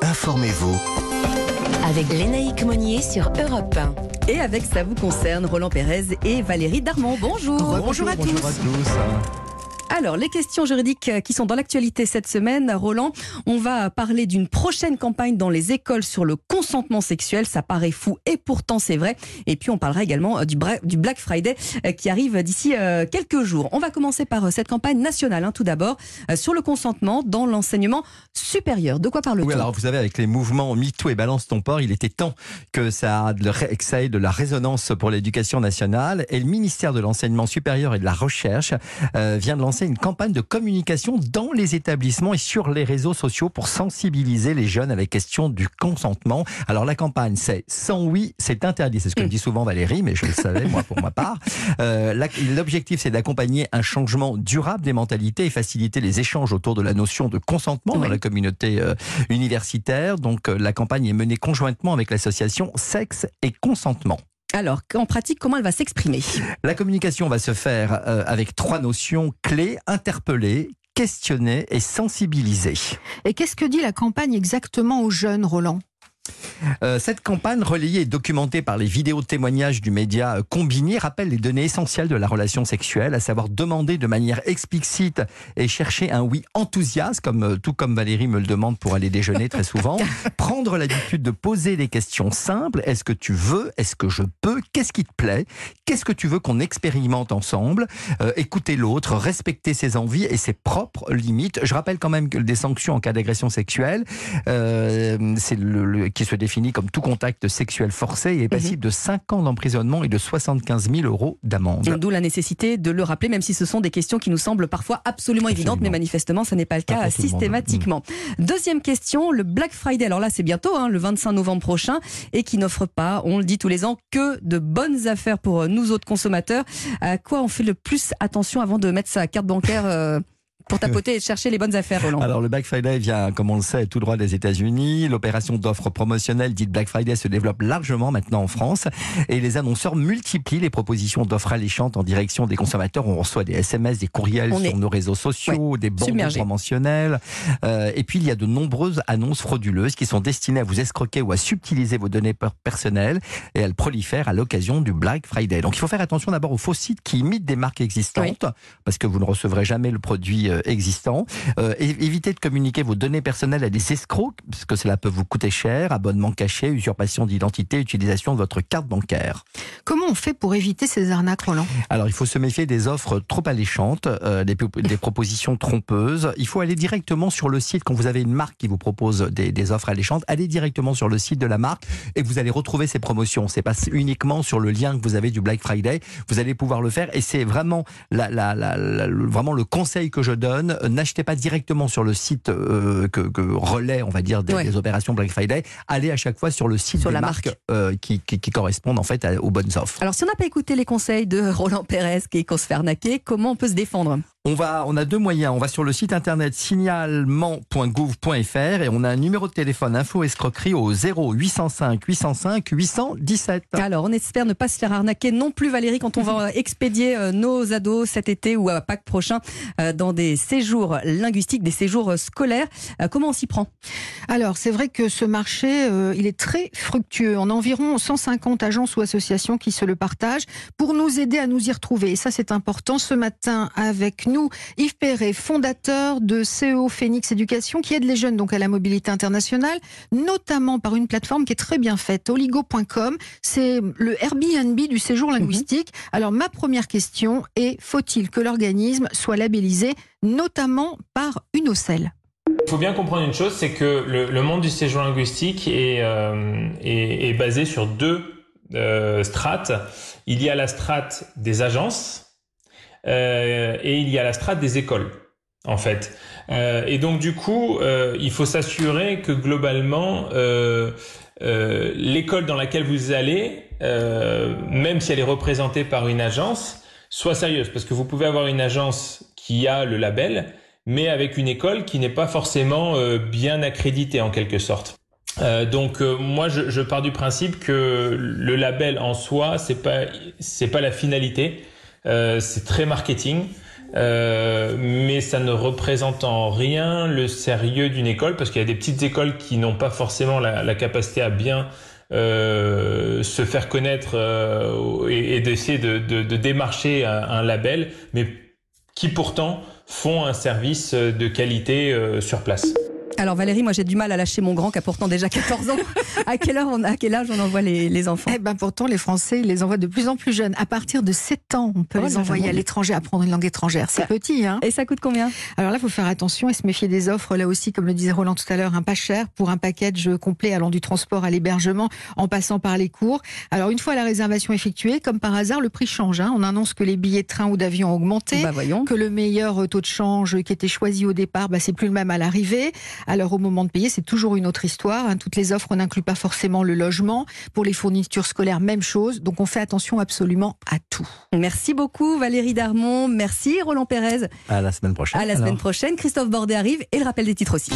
Informez-vous. Avec Lénaïque Monnier sur Europe 1. Et avec Ça vous concerne, Roland Pérez et Valérie Darmon. Bonjour. Bonjour, à tous. Bonjour à tous. Alors, les questions juridiques qui sont dans l'actualité cette semaine, Roland, on va parler d'une prochaine campagne dans les écoles sur le consentement sexuel. Ça paraît fou et pourtant c'est vrai. Et puis, on parlera également euh, du, Black Friday euh, qui arrive d'ici euh, quelques jours. On va commencer par cette campagne nationale, hein, tout d'abord, sur le consentement dans l'enseignement supérieur. De quoi parle-t-on Oui, alors vous savez, avec les mouvements MeToo et Balance ton port, il était temps que ça ait de la résonance pour l'éducation nationale. Et le ministère de l'Enseignement supérieur et de la Recherche vient de lancer une campagne de communication dans les établissements et sur les réseaux sociaux pour sensibiliser les jeunes à la question du consentement. Alors la campagne, c'est sans oui, c'est interdit. C'est ce que me dit souvent Valérie, mais je le savais moi pour ma part. Euh, L'objectif, c'est d'accompagner un changement durable des mentalités et faciliter les échanges autour de la notion de consentement dans la communauté euh, universitaire. Donc euh, la campagne est menée conjointement avec l'association Sexe et Consentement. Alors, en pratique, comment elle va s'exprimer? La communication va se faire euh, avec trois notions clés interpeller, questionner et sensibiliser. Et qu'est-ce que dit la campagne exactement aux jeunes, Roland? Euh, cette campagne, relayée et documentée par les vidéos de témoignages du média Combini, rappelle les données essentielles de la relation sexuelle, à savoir demander de manière explicite et chercher un oui enthousiaste, comme, euh, tout comme Valérie me le demande pour aller déjeuner très souvent. Prendre l'habitude de poser des questions simples. Est-ce que tu veux? Est-ce que je peux? Qu'est-ce qui te plaît? Qu'est-ce que tu veux qu'on expérimente ensemble? Euh, Écouter l'autre, respecter ses envies et ses propres limites. Je rappelle quand même que des sanctions en cas d'agression sexuelle, c'est le qui se définit comme tout contact sexuel forcé et est passible de 5 ans d'emprisonnement et de 75 000 euros d'amende. D'où la nécessité de le rappeler, même si ce sont des questions qui nous semblent parfois absolument, évidentes, mais manifestement, ça n'est pas le cas systématiquement. Deuxième question, le Black Friday. Alors là, c'est bientôt, hein, le 25 novembre prochain, et qui n'offre pas, on le dit tous les ans, que de bonnes affaires pour nous autres consommateurs. À quoi on fait le plus attention avant de mettre sa carte bancaire euh, pour tapoter et chercher les bonnes affaires, Roland Alors, le Black Friday vient, comme on le sait, tout droit des États-Unis. L'opération d'offres promotionnelles dite Black Friday se développe largement maintenant en France. Et les annonceurs multiplient les propositions d'offres alléchantes en direction des consommateurs. On reçoit des SMS, des courriels sur nos réseaux sociaux, des bandes promotionnelles. Euh, et puis, il y a de nombreuses annonces frauduleuses qui sont destinées à vous escroquer ou à subtiliser vos données personnelles. Et elles prolifèrent à l'occasion du Black Friday. Donc, il faut faire attention d'abord aux faux sites qui imitent des marques existantes, parce que vous ne recevrez jamais le produit euh, existants. Euh, évitez de communiquer vos données personnelles à des escrocs, parce que cela peut vous coûter cher, abonnement caché, usurpation d'identité, utilisation de votre carte bancaire. Comment on fait pour éviter ces arnaques, Roland? Alors, il faut se méfier des offres trop alléchantes, euh, des, propositions trompeuses. Il faut aller directement sur le site, quand vous avez une marque qui vous propose des, offres alléchantes, allez directement sur le site de la marque et vous allez retrouver ces promotions. C'est pas uniquement sur le lien que vous avez du Black Friday, vous allez pouvoir le faire et c'est vraiment, la, vraiment le conseil que je donne n'achetez pas directement sur le site euh, que, relaie, on va dire, des, opérations Black Friday. Allez à chaque fois sur le site de la marque, euh, qui, correspondent en fait aux bonnes offres. Alors, si on n'a pas écouté les conseils de Roland Pérez, qui est qu'on se fait arnaquer, comment on peut se défendre? On, va, on a deux moyens. On va sur le site internet signalement.gouv.fr et on a un numéro de téléphone info escroquerie au 0 805 805 817. Alors, on espère ne pas se faire arnaquer non plus, Valérie, quand on va expédier euh, nos ados cet été ou à Pâques prochain dans des séjours linguistiques, des séjours scolaires. Euh, comment on s'y prend? Alors, c'est vrai que ce marché, euh, il est très fructueux. On a environ 150 agences ou associations qui se le partagent pour nous aider à nous y retrouver. Et ça, c'est important. Ce matin, avec nous, Yves Perret, fondateur de CEO Phoenix Éducation, qui aide les jeunes donc à la mobilité internationale, notamment par une plateforme qui est très bien faite, oligo.com. C'est le Airbnb du séjour linguistique. Mhm. Alors, ma première question est, faut-il que l'organisme soit labellisé notamment par une ocelle? Il faut bien comprendre une chose, c'est que le, monde du séjour linguistique est, euh, est, basé sur deux euh, strates. Il y a la strate des agences euh, et il y a la strate des écoles, en fait. et donc du coup, il faut s'assurer que globalement, l'école dans laquelle vous allez, même si elle est représentée par une agence, soit sérieuse, parce que vous pouvez avoir une agence qui a le label, mais avec une école qui n'est pas forcément euh, bien accréditée en quelque sorte. Euh, donc euh, moi je, je, pars du principe que le label en soi c'est pas c'est pas la finalité, c'est très marketing. Euh, mais ça ne représente en rien le sérieux d'une école parce qu'il y a des petites écoles qui n'ont pas forcément la, la capacité à bien euh, se faire connaître euh, et, et d'essayer de, de, de, démarcher un, label, mais qui pourtant font un service de qualité euh, sur place. Alors Valérie, moi j'ai du mal à lâcher mon grand qui a pourtant déjà 14 ans. à, quelle heure on, à quel âge on envoie les, les enfants? Eh ben pourtant les Français ils les envoient de plus en plus jeunes. À partir de 7 ans, on peut Oh les envoyer à l'étranger apprendre une langue étrangère. C'est petit, hein Et ça coûte combien? Alors là, il faut faire attention et se méfier des offres. Là aussi, comme le disait Roland tout à l'heure, un pas cher pour un package complet allant du transport à l'hébergement en passant par les cours. Alors une fois la réservation effectuée, comme par hasard, le prix change. hein. On annonce que les billets de train ou d'avion ont augmenté. Bah voyons. que le meilleur taux de change qui était choisi au départ, bah, c'est plus le même à l'arrivée. Alors au moment de payer, c'est toujours une autre histoire. hein. Toutes les offres n'incluent pas forcément le logement. Pour les fournitures scolaires, même chose. Donc on fait attention absolument à tout. Merci beaucoup Valérie Darmon, merci Roland Pérez. À la semaine prochaine. À la alors. semaine prochaine, Christophe Bordet arrive et le rappel des titres aussi.